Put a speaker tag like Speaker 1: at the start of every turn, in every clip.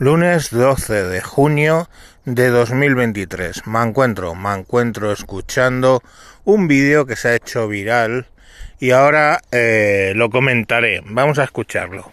Speaker 1: Lunes 12 de junio de 2023. Me encuentro, me encuentro escuchando un vídeo que se ha hecho viral y ahora eh, lo comentaré. Vamos a escucharlo.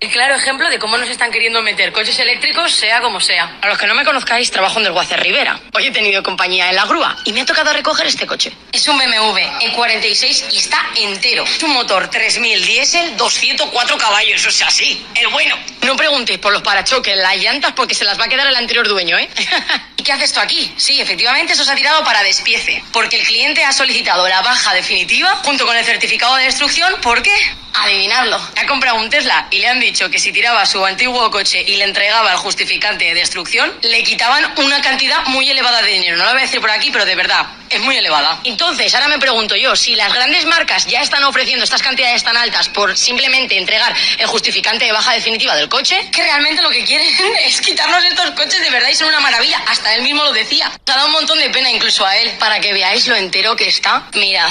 Speaker 2: El claro ejemplo de cómo nos están queriendo meter coches eléctricos, sea como sea. A los que no me conozcáis, trabajo en el Guacer Rivera. Hoy he tenido compañía en la grúa y me ha tocado recoger este coche. Es un BMW E46 y está entero. Es un motor 3000 diésel, 204 caballos, o sea, sí, el bueno. No preguntéis por los parachoques, las llantas, porque se las va a quedar el anterior dueño, ¿eh? ¿Y qué hace esto aquí? Sí, efectivamente, eso se ha tirado para despiece. Porque el cliente ha solicitado la baja definitiva junto con el certificado de destrucción. ¿Por qué? Adivinadlo. Ha comprado un Tesla y le han dicho que si tiraba su antiguo coche y le entregaba el justificante de destrucción, le quitaban una cantidad muy elevada de dinero. No lo voy a decir por aquí, pero de verdad, es muy elevada. Entonces, ahora me pregunto yo, si las grandes marcas ya están ofreciendo estas cantidades tan altas por simplemente entregar el justificante de baja definitiva del coche, que realmente lo que quieren es quitarnos estos coches de verdad y son una maravilla. Hasta él mismo lo decía. Se ha dado un montón de pena incluso a él. Para que veáis lo entero que está, mirad.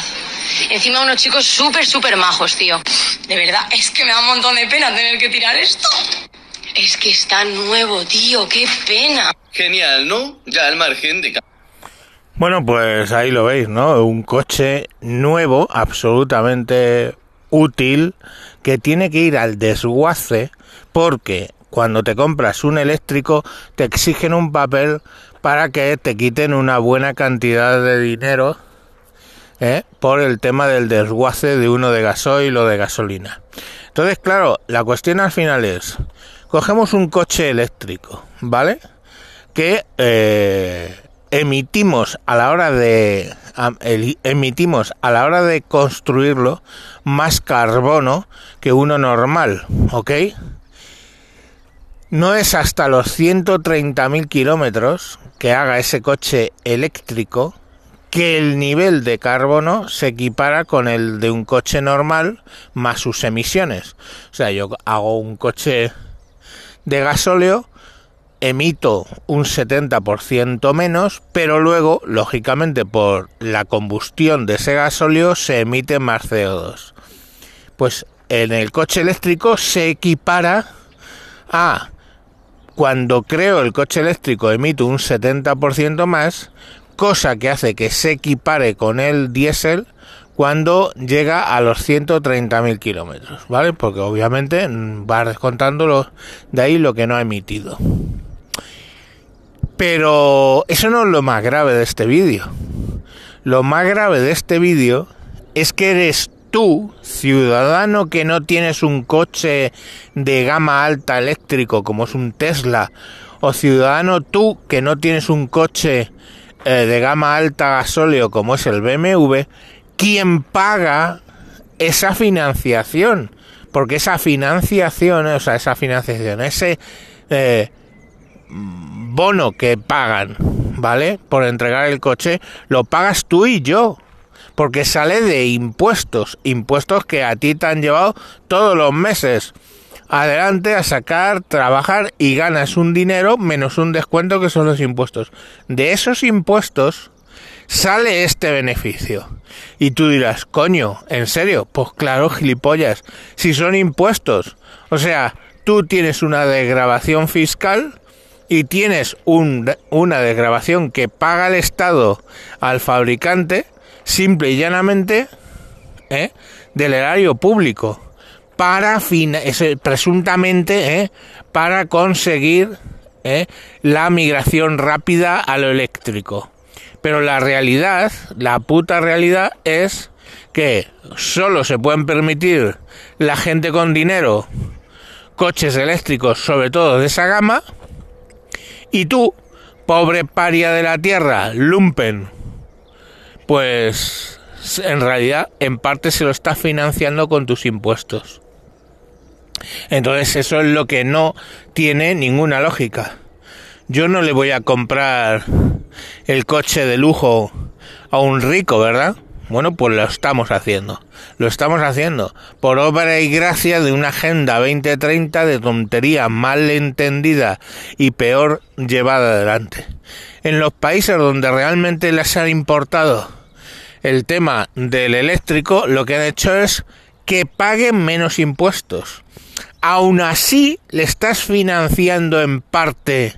Speaker 2: Encima unos chicos súper, súper majos, tío. De verdad, es que me da un montón de pena tener que tirar esto. Es que está nuevo, tío, qué pena.
Speaker 3: Genial, ¿no? Ya al margen de...
Speaker 1: Bueno, pues ahí lo veis, ¿no? Un coche nuevo, absolutamente útil, que tiene que ir al desguace porque cuando te compras un eléctrico te exigen un papel para que te quiten una buena cantidad de dinero ¿eh? por el tema del desguace de uno de gasoil o de gasolina. Entonces, claro, la cuestión al final es, cogemos un coche eléctrico, ¿vale? Que eh, emitimos a la hora de emitimos a la hora de construirlo más carbono que uno normal, ¿ok? No es hasta los 130.000 kilómetros que haga ese coche eléctrico que el nivel de carbono se equipara con el de un coche normal más sus emisiones. O sea, yo hago un coche de gasóleo, emito un 70% menos, pero luego, lógicamente, por la combustión de ese gasóleo se emite más CO2. Pues en el coche eléctrico se equipara a cuando creo el coche eléctrico emito un 70% más, cosa que hace que se equipare con el diésel cuando llega a los 130.000 kilómetros, ¿vale? Porque obviamente va descontando de ahí lo que no ha emitido. Pero eso no es lo más grave de este vídeo. Lo más grave de este vídeo es que eres tú, ciudadano que no tienes un coche de gama alta eléctrico como es un Tesla, o ciudadano tú que no tienes un coche eh, de gama alta gasóleo como es el BMW, quien paga esa financiación. Porque esa financiación, o sea, esa financiación, ese eh, bono que pagan, ¿vale? Por entregar el coche, lo pagas tú y yo. Porque sale de impuestos, impuestos que a ti te han llevado todos los meses adelante a sacar, trabajar y ganas un dinero menos un descuento que son los impuestos. De esos impuestos sale este beneficio. Y tú dirás, coño, ¿en serio? Pues claro, gilipollas, si son impuestos. O sea, tú tienes una desgrabación fiscal y tienes un, una desgrabación que paga el Estado al fabricante, simple y llanamente, ¿eh? del erario público para presuntamente ¿eh? para conseguir ¿eh? la migración rápida a lo eléctrico. Pero la realidad, la puta realidad es que solo se pueden permitir la gente con dinero coches eléctricos, sobre todo de esa gama, y tú, pobre paria de la tierra, lumpen, pues en realidad en parte se lo estás financiando con tus impuestos. Entonces eso es lo que no tiene ninguna lógica. Yo no le voy a comprar el coche de lujo a un rico, ¿verdad? Bueno, pues lo estamos haciendo. Lo estamos haciendo por obra y gracia de una agenda 2030 de tontería mal entendida y peor llevada adelante. En los países donde realmente les han importado el tema del eléctrico, lo que han hecho es que paguen menos impuestos aún así le estás financiando en parte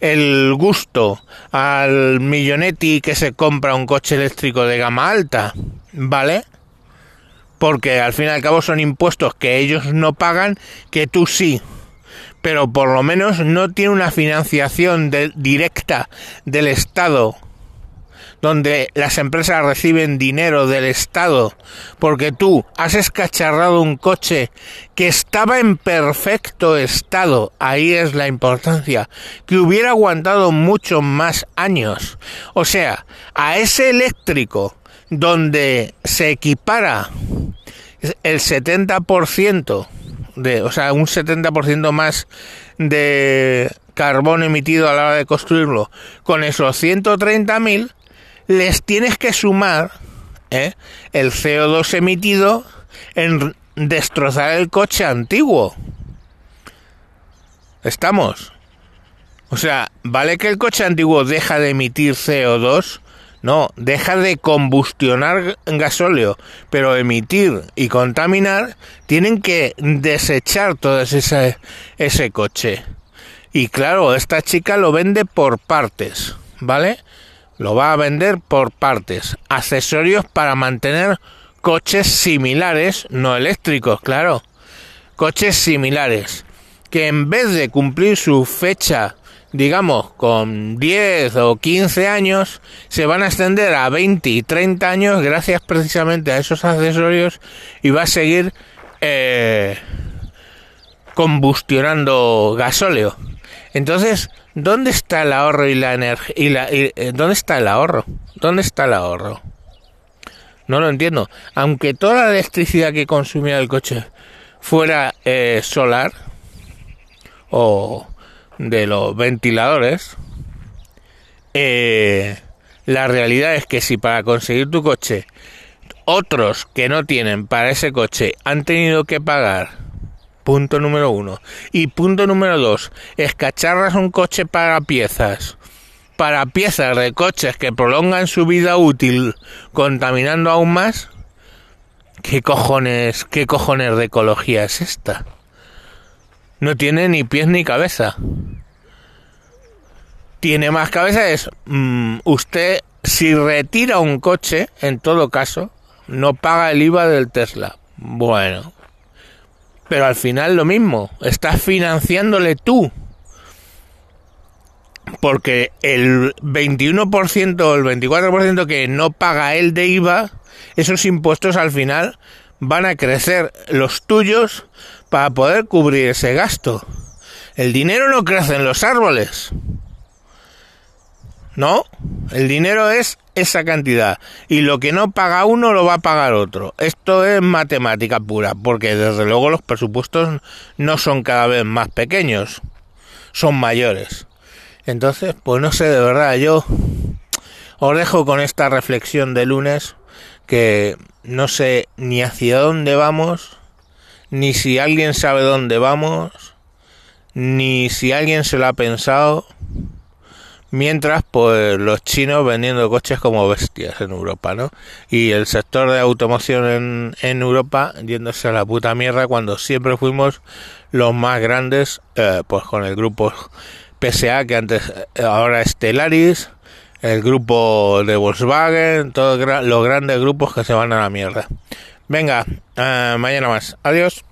Speaker 1: el gusto al millonetti que se compra un coche eléctrico de gama alta, ¿vale? Porque al fin y al cabo son impuestos que ellos no pagan, que tú sí. Pero por lo menos no tiene una financiación directa del Estado donde las empresas reciben dinero del Estado porque tú has escacharrado un coche que estaba en perfecto estado, ahí es la importancia, que hubiera aguantado muchos más años. O sea, a ese eléctrico donde se equipara el 70% de, o sea, un 70% más de carbón emitido a la hora de construirlo, con esos 130.000 les tienes que sumar ¿eh? el CO2 emitido en destrozar el coche antiguo. ¿Estamos? O sea, ¿vale que el coche antiguo deja de emitir CO2? No, deja de combustionar gasóleo, pero emitir y contaminar tienen que desechar todo ese, ese coche. Y claro, esta chica lo vende por partes, ¿vale? Lo va a vender por partes. Accesorios para mantener coches similares, no eléctricos, claro. Coches similares. Que en vez de cumplir su fecha, digamos, con 10 o 15 años, se van a extender a 20 y 30 años gracias precisamente a esos accesorios y va a seguir eh, combustionando gasóleo. Entonces, ¿dónde está el ahorro y la energía? Y eh, ¿Dónde está el ahorro? ¿Dónde está el ahorro? No lo entiendo. Aunque toda la electricidad que consumía el coche fuera eh, solar o de los ventiladores, eh, la realidad es que si para conseguir tu coche otros que no tienen para ese coche han tenido que pagar Punto número uno. Y punto número dos, escacharras un coche para piezas. Para piezas de coches que prolongan su vida útil contaminando aún más. ¿Qué cojones, qué cojones de ecología es esta? No tiene ni pies ni cabeza. Tiene más cabeza es mm, usted si retira un coche, en todo caso, no paga el IVA del Tesla. Bueno, pero al final lo mismo, estás financiándole tú. Porque el 21% o el 24% que no paga él de IVA, esos impuestos al final van a crecer los tuyos para poder cubrir ese gasto. El dinero no crece en los árboles. No, el dinero es esa cantidad y lo que no paga uno lo va a pagar otro. Esto es matemática pura, porque desde luego los presupuestos no son cada vez más pequeños, son mayores. Entonces, pues no sé, de verdad, yo os dejo con esta reflexión de lunes que no sé ni hacia dónde vamos, ni si alguien sabe dónde vamos, ni si alguien se lo ha pensado Mientras, pues los chinos vendiendo coches como bestias en Europa, ¿no? Y el sector de automoción en, en Europa yéndose a la puta mierda cuando siempre fuimos los más grandes, eh, pues con el grupo PSA, que antes, eh, ahora es Stellaris, el grupo de Volkswagen, todos los grandes grupos que se van a la mierda. Venga, eh, mañana más. Adiós.